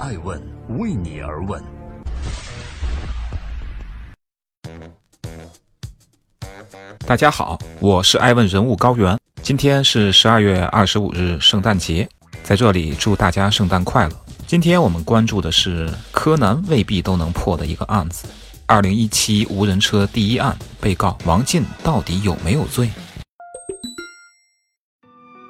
爱问为你而问。大家好，我是爱问人物高原。今天是十二月二十五日，圣诞节，在这里祝大家圣诞快乐。今天我们关注的是柯南未必都能破的一个案子——二零一七无人车第一案，被告王进到底有没有罪？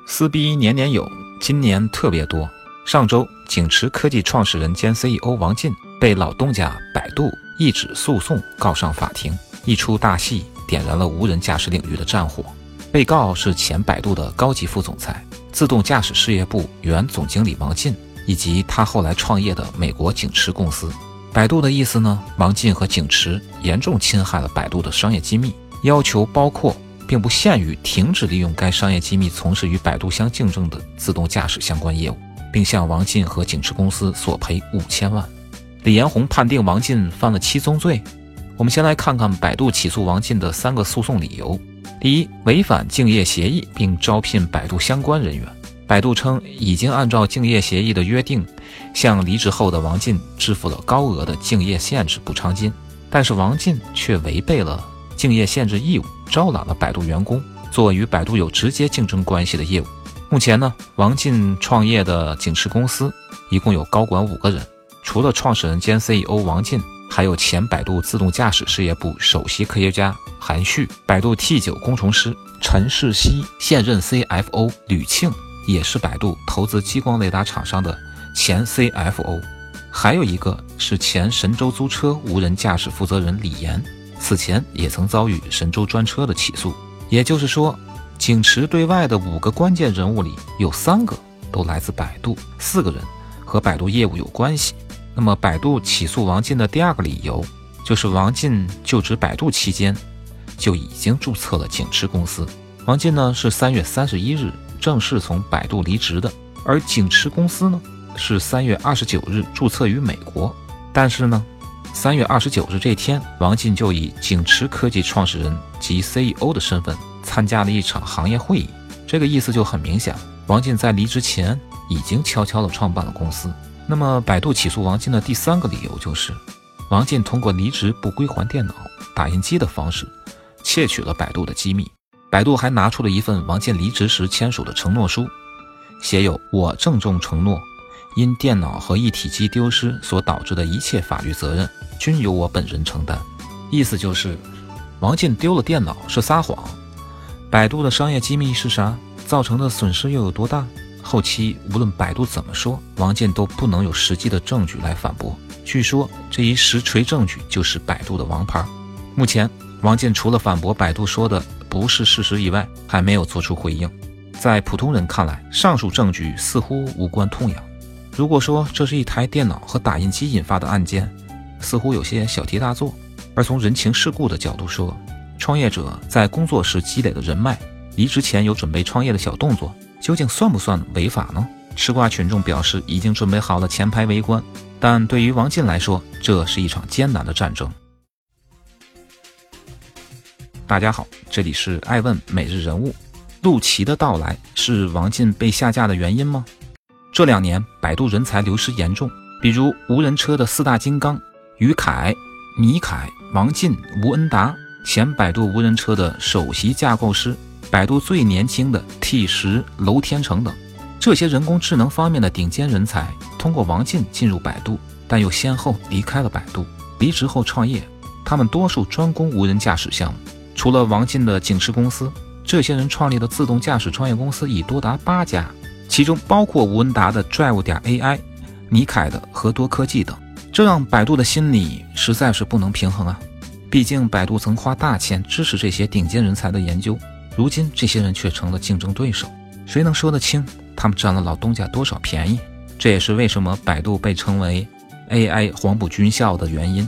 撕逼年年有，今年特别多。上周，景驰科技创始人兼 CEO 王进被老东家百度一纸诉讼告上法庭，一出大戏点燃了无人驾驶领域的战火。被告是前百度的高级副总裁、自动驾驶事业部原总经理王进，以及他后来创业的美国景驰公司。百度的意思呢？王进和景驰严重侵害了百度的商业机密，要求包括并不限于停止利用该商业机密从事与百度相竞争的自动驾驶相关业务。并向王进和景驰公司索赔五千万。李彦宏判定王进犯了七宗罪。我们先来看看百度起诉王进的三个诉讼理由：第一，违反竞业协议并招聘百度相关人员。百度称已经按照竞业协议的约定，向离职后的王进支付了高额的竞业限制补偿金，但是王进却违背了竞业限制义务，招揽了百度员工做与百度有直接竞争关系的业务。目前呢，王进创业的景驰公司一共有高管五个人，除了创始人兼 CEO 王进，还有前百度自动驾驶事业部首席科学家韩旭，百度 T9 工程师陈世熙，现任 CFO 吕庆，也是百度投资激光雷达厂商的前 CFO，还有一个是前神州租车无人驾驶负责人李岩，此前也曾遭遇神州专车的起诉，也就是说。景驰对外的五个关键人物里，有三个都来自百度，四个人和百度业务有关系。那么，百度起诉王进的第二个理由，就是王进就职百度期间就已经注册了景驰公司。王进呢是三月三十一日正式从百度离职的，而景驰公司呢是三月二十九日注册于美国。但是呢，三月二十九日这天，王进就以景驰科技创始人及 CEO 的身份。参加了一场行业会议，这个意思就很明显。王进在离职前已经悄悄地创办了公司。那么，百度起诉王进的第三个理由就是，王进通过离职不归还电脑、打印机的方式，窃取了百度的机密。百度还拿出了一份王进离职时签署的承诺书，写有“我郑重承诺，因电脑和一体机丢失所导致的一切法律责任，均由我本人承担”。意思就是，王进丢了电脑是撒谎。百度的商业机密是啥？造成的损失又有多大？后期无论百度怎么说，王健都不能有实际的证据来反驳。据说这一实锤证据就是百度的王牌。目前，王健除了反驳百度说的不是事实以外，还没有做出回应。在普通人看来，上述证据似乎无关痛痒。如果说这是一台电脑和打印机引发的案件，似乎有些小题大做。而从人情世故的角度说，创业者在工作时积累的人脉，离职前有准备创业的小动作，究竟算不算违法呢？吃瓜群众表示已经准备好了前排围观，但对于王进来说，这是一场艰难的战争。大家好，这里是爱问每日人物。陆琪的到来是王进被下架的原因吗？这两年百度人才流失严重，比如无人车的四大金刚于凯、米凯。王进、吴恩达，前百度无人车的首席架构师，百度最年轻的 T 十楼天成等，这些人工智能方面的顶尖人才，通过王进进入百度，但又先后离开了百度。离职后创业，他们多数专攻无人驾驶项目。除了王进的景驰公司，这些人创立的自动驾驶创业公司已多达八家，其中包括吴文达的 Drive 点 AI、尼凯的和多科技等。这让百度的心里实在是不能平衡啊！毕竟百度曾花大钱支持这些顶尖人才的研究，如今这些人却成了竞争对手，谁能说得清他们占了老东家多少便宜？这也是为什么百度被称为 AI 黄埔军校的原因。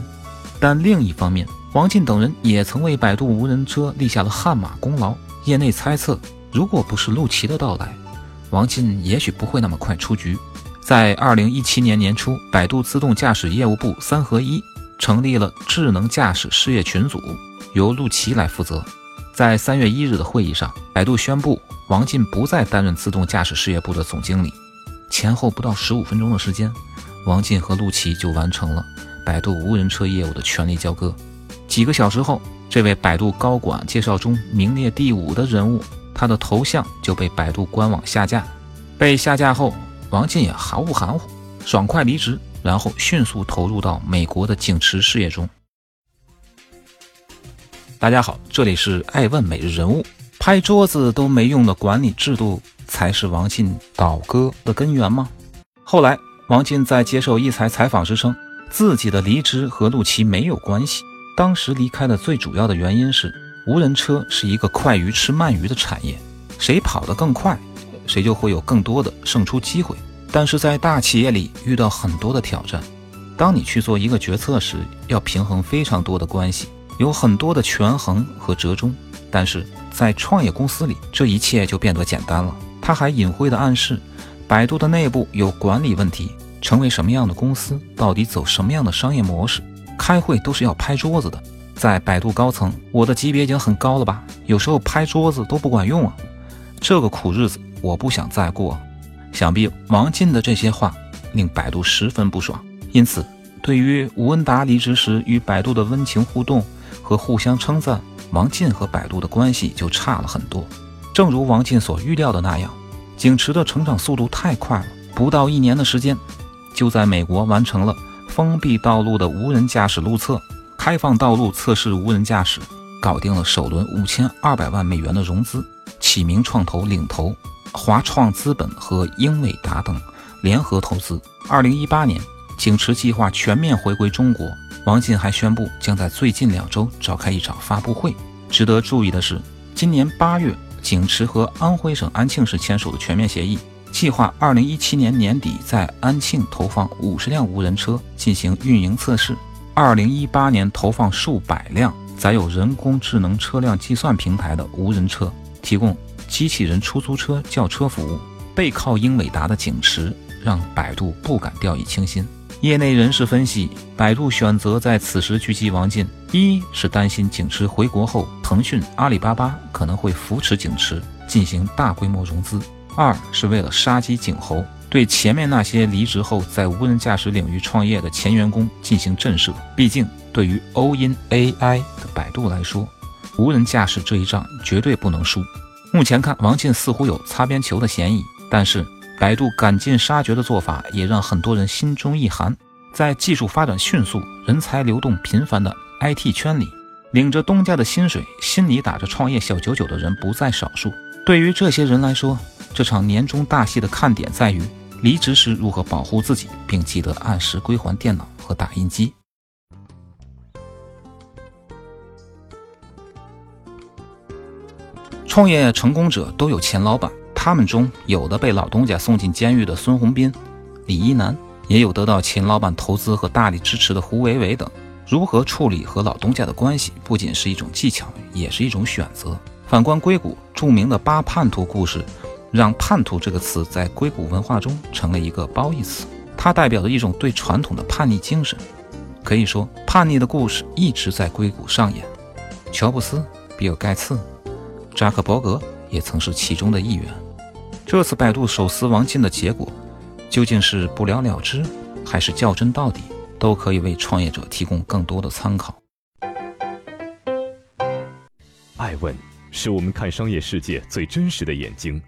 但另一方面，王进等人也曾为百度无人车立下了汗马功劳。业内猜测，如果不是陆琪的到来，王进也许不会那么快出局。在二零一七年年初，百度自动驾驶业务部三合一成立了智能驾驶事业群组，由陆琪来负责。在三月一日的会议上，百度宣布王进不再担任自动驾驶事业部的总经理。前后不到十五分钟的时间，王进和陆琪就完成了百度无人车业务的权力交割。几个小时后，这位百度高管介绍中名列第五的人物，他的头像就被百度官网下架。被下架后，王进也毫不含糊，爽快离职，然后迅速投入到美国的景驰事业中。大家好，这里是爱问每日人物。拍桌子都没用的管理制度，才是王进倒戈的根源吗？后来，王进在接受一财采访时称，自己的离职和陆琪没有关系。当时离开的最主要的原因是，无人车是一个快鱼吃慢鱼的产业，谁跑得更快，谁就会有更多的胜出机会。但是在大企业里遇到很多的挑战，当你去做一个决策时，要平衡非常多的关系，有很多的权衡和折中。但是在创业公司里，这一切就变得简单了。他还隐晦地暗示，百度的内部有管理问题，成为什么样的公司，到底走什么样的商业模式，开会都是要拍桌子的。在百度高层，我的级别已经很高了吧？有时候拍桌子都不管用啊！这个苦日子我不想再过。想必王进的这些话令百度十分不爽，因此对于吴恩达离职时与百度的温情互动和互相称赞。王进和百度的关系就差了很多。正如王进所预料的那样，景驰的成长速度太快了，不到一年的时间，就在美国完成了封闭道路的无人驾驶路测、开放道路测试无人驾驶，搞定了首轮五千二百万美元的融资。启明创投领投，华创资本和英伟达等联合投资。二零一八年，景驰计划全面回归中国。王进还宣布，将在最近两周召开一场发布会。值得注意的是，今年八月，景驰和安徽省安庆市签署的全面协议，计划二零一七年年底在安庆投放五十辆无人车进行运营测试，二零一八年投放数百辆载有人工智能车辆计算平台的无人车，提供机器人出租车叫车服务。背靠英伟达的景驰，让百度不敢掉以轻心。业内人士分析，百度选择在此时狙击王进，一是担心景驰回国后，腾讯、阿里巴巴可能会扶持景驰进行大规模融资；二是为了杀鸡儆猴，对前面那些离职后在无人驾驶领域创业的前员工进行震慑。毕竟，对于 All in AI 的百度来说，无人驾驶这一仗绝对不能输。目前看，王进似乎有擦边球的嫌疑，但是。百度赶尽杀绝的做法也让很多人心中一寒。在技术发展迅速、人才流动频繁的 IT 圈里，领着东家的薪水、心里打着创业小九九的人不在少数。对于这些人来说，这场年终大戏的看点在于离职时如何保护自己，并记得按时归还电脑和打印机。创业成功者都有钱老板。他们中有的被老东家送进监狱的孙宏斌、李一男，也有得到秦老板投资和大力支持的胡伟伟等。如何处理和老东家的关系，不仅是一种技巧，也是一种选择。反观硅谷，著名的八叛徒故事，让“叛徒”这个词在硅谷文化中成了一个褒义词。它代表着一种对传统的叛逆精神。可以说，叛逆的故事一直在硅谷上演。乔布斯、比尔·盖茨、扎克伯格也曾是其中的一员。这次百度手撕王进的结果，究竟是不了了之，还是较真到底，都可以为创业者提供更多的参考。爱问是我们看商业世界最真实的眼睛。